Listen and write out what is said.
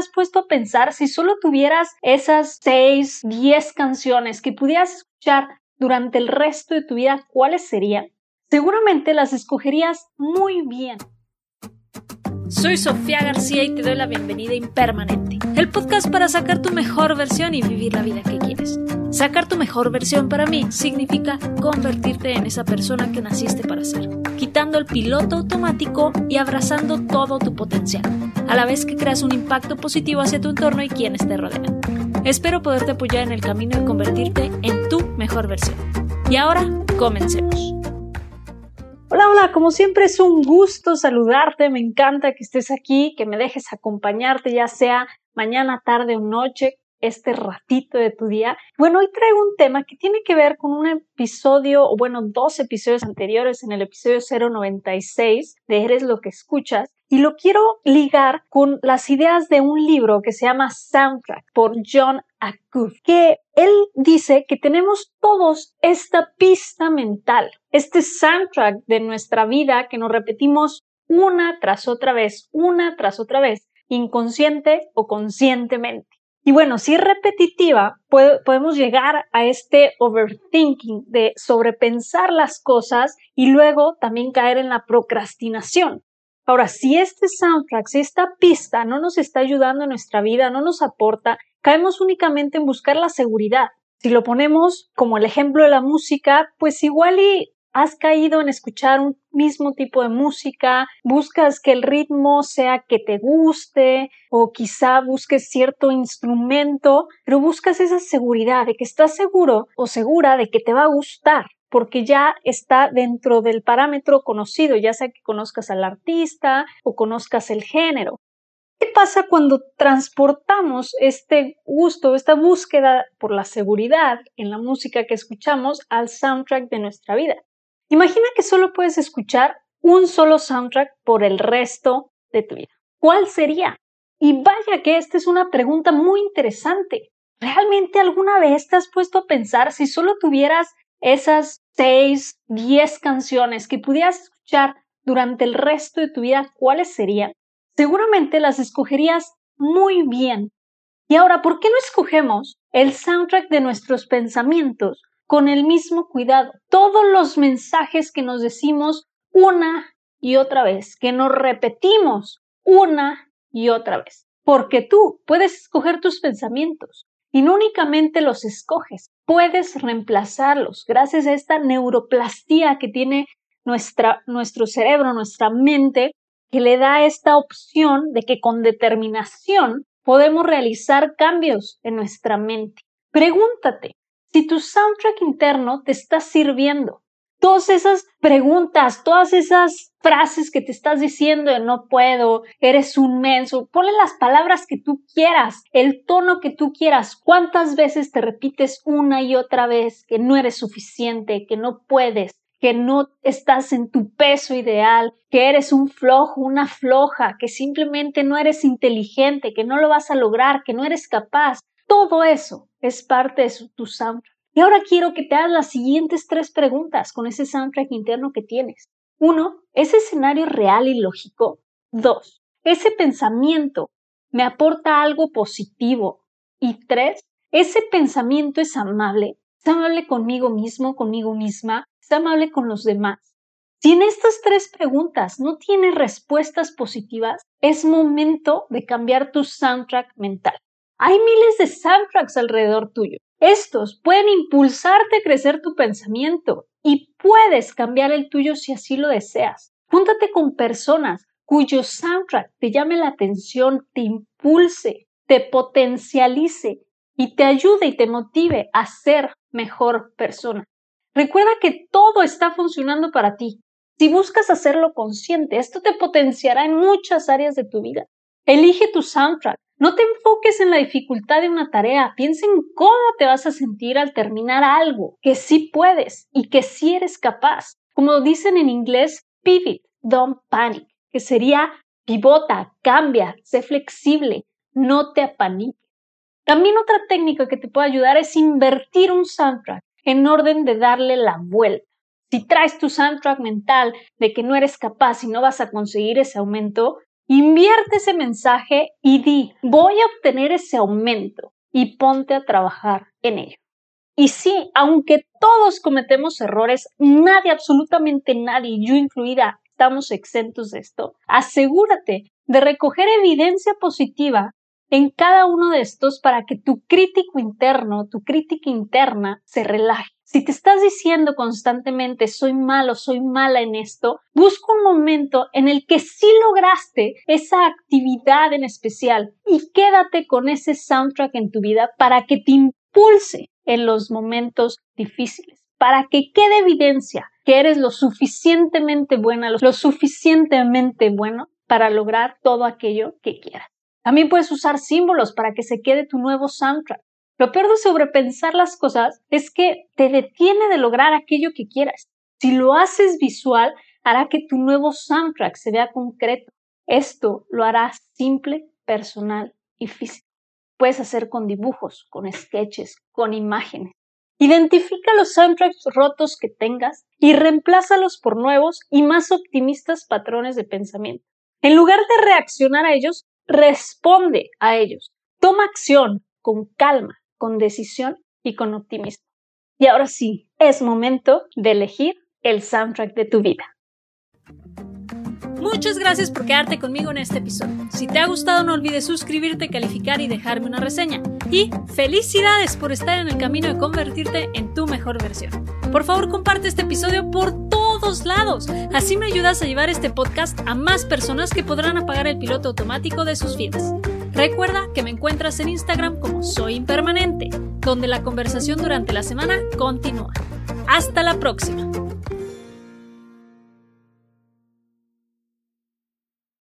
estás puesto a pensar si solo tuvieras esas 6, 10 canciones que pudieras escuchar durante el resto de tu vida, cuáles serían? Seguramente las escogerías muy bien. Soy Sofía García y te doy la bienvenida Impermanente, el podcast para sacar tu mejor versión y vivir la vida que quieres. Sacar tu mejor versión para mí significa convertirte en esa persona que naciste para ser, quitando el piloto automático y abrazando todo tu potencial, a la vez que creas un impacto positivo hacia tu entorno y quienes te rodean. Espero poderte apoyar en el camino de convertirte en tu mejor versión. Y ahora, comencemos. Hola, hola, como siempre es un gusto saludarte, me encanta que estés aquí, que me dejes acompañarte ya sea mañana, tarde o noche, este ratito de tu día. Bueno, hoy traigo un tema que tiene que ver con un episodio, o bueno, dos episodios anteriores, en el episodio 096 de Eres lo que escuchas, y lo quiero ligar con las ideas de un libro que se llama Soundtrack por John Acuff, que él dice que tenemos todos esta pista mental, este soundtrack de nuestra vida que nos repetimos una tras otra vez, una tras otra vez, inconsciente o conscientemente. Y bueno, si es repetitiva, podemos llegar a este overthinking de sobrepensar las cosas y luego también caer en la procrastinación. Ahora, si este soundtrack, si esta pista no nos está ayudando en nuestra vida, no nos aporta, caemos únicamente en buscar la seguridad. Si lo ponemos como el ejemplo de la música, pues igual y has caído en escuchar un mismo tipo de música, buscas que el ritmo sea que te guste o quizá busques cierto instrumento, pero buscas esa seguridad de que estás seguro o segura de que te va a gustar porque ya está dentro del parámetro conocido, ya sea que conozcas al artista o conozcas el género. ¿Qué pasa cuando transportamos este gusto, esta búsqueda por la seguridad en la música que escuchamos al soundtrack de nuestra vida? Imagina que solo puedes escuchar un solo soundtrack por el resto de tu vida. ¿Cuál sería? Y vaya que esta es una pregunta muy interesante. ¿Realmente alguna vez te has puesto a pensar si solo tuvieras esas seis, diez canciones que pudieras escuchar durante el resto de tu vida, ¿cuáles serían? Seguramente las escogerías muy bien. Y ahora, ¿por qué no escogemos el soundtrack de nuestros pensamientos con el mismo cuidado? Todos los mensajes que nos decimos una y otra vez, que nos repetimos una y otra vez. Porque tú puedes escoger tus pensamientos, y no únicamente los escoges, puedes reemplazarlos gracias a esta neuroplastía que tiene nuestra, nuestro cerebro, nuestra mente, que le da esta opción de que con determinación podemos realizar cambios en nuestra mente. Pregúntate si tu soundtrack interno te está sirviendo, todas esas preguntas, todas esas frases que te estás diciendo no puedo, eres un menso, ponle las palabras que tú quieras, el tono que tú quieras. ¿Cuántas veces te repites una y otra vez que no eres suficiente, que no puedes? que no estás en tu peso ideal, que eres un flojo, una floja, que simplemente no eres inteligente, que no lo vas a lograr, que no eres capaz. Todo eso es parte de tu soundtrack. Y ahora quiero que te hagas las siguientes tres preguntas con ese soundtrack interno que tienes. Uno, ¿ese escenario real y lógico? Dos, ¿ese pensamiento me aporta algo positivo? Y tres, ¿ese pensamiento es amable? ¿Es amable conmigo mismo, conmigo misma? ¿Es amable con los demás? Si en estas tres preguntas no tienes respuestas positivas, es momento de cambiar tu soundtrack mental. Hay miles de soundtracks alrededor tuyo. Estos pueden impulsarte a crecer tu pensamiento y puedes cambiar el tuyo si así lo deseas. Júntate con personas cuyo soundtrack te llame la atención, te impulse, te potencialice y te ayude y te motive a ser mejor persona. Recuerda que todo está funcionando para ti. Si buscas hacerlo consciente, esto te potenciará en muchas áreas de tu vida. Elige tu soundtrack, no te enfoques en la dificultad de una tarea, piensa en cómo te vas a sentir al terminar algo, que sí puedes y que sí eres capaz. Como dicen en inglés, pivot, don't panic, que sería pivota, cambia, sé flexible, no te apaniques. También otra técnica que te puede ayudar es invertir un soundtrack en orden de darle la vuelta. Si traes tu soundtrack mental de que no eres capaz y no vas a conseguir ese aumento, Invierte ese mensaje y di, voy a obtener ese aumento y ponte a trabajar en ello. Y sí, aunque todos cometemos errores, nadie, absolutamente nadie, yo incluida, estamos exentos de esto. Asegúrate de recoger evidencia positiva en cada uno de estos para que tu crítico interno, tu crítica interna se relaje. Si te estás diciendo constantemente soy malo, soy mala en esto, busca un momento en el que sí lograste esa actividad en especial y quédate con ese soundtrack en tu vida para que te impulse en los momentos difíciles, para que quede evidencia que eres lo suficientemente buena, lo suficientemente bueno para lograr todo aquello que quieras. También puedes usar símbolos para que se quede tu nuevo soundtrack. Lo peor de sobrepensar las cosas es que te detiene de lograr aquello que quieras. Si lo haces visual, hará que tu nuevo soundtrack se vea concreto. Esto lo hará simple, personal y físico. Puedes hacer con dibujos, con sketches, con imágenes. Identifica los soundtracks rotos que tengas y reemplázalos por nuevos y más optimistas patrones de pensamiento. En lugar de reaccionar a ellos, responde a ellos. Toma acción con calma, con decisión y con optimismo. Y ahora sí, es momento de elegir el soundtrack de tu vida. Muchas gracias por quedarte conmigo en este episodio. Si te ha gustado no olvides suscribirte, calificar y dejarme una reseña. Y felicidades por estar en el camino de convertirte en tu mejor versión. Por favor comparte este episodio por todos lados. Así me ayudas a llevar este podcast a más personas que podrán apagar el piloto automático de sus vidas. Recuerda que me encuentras en Instagram como Soy Impermanente, donde la conversación durante la semana continúa. Hasta la próxima.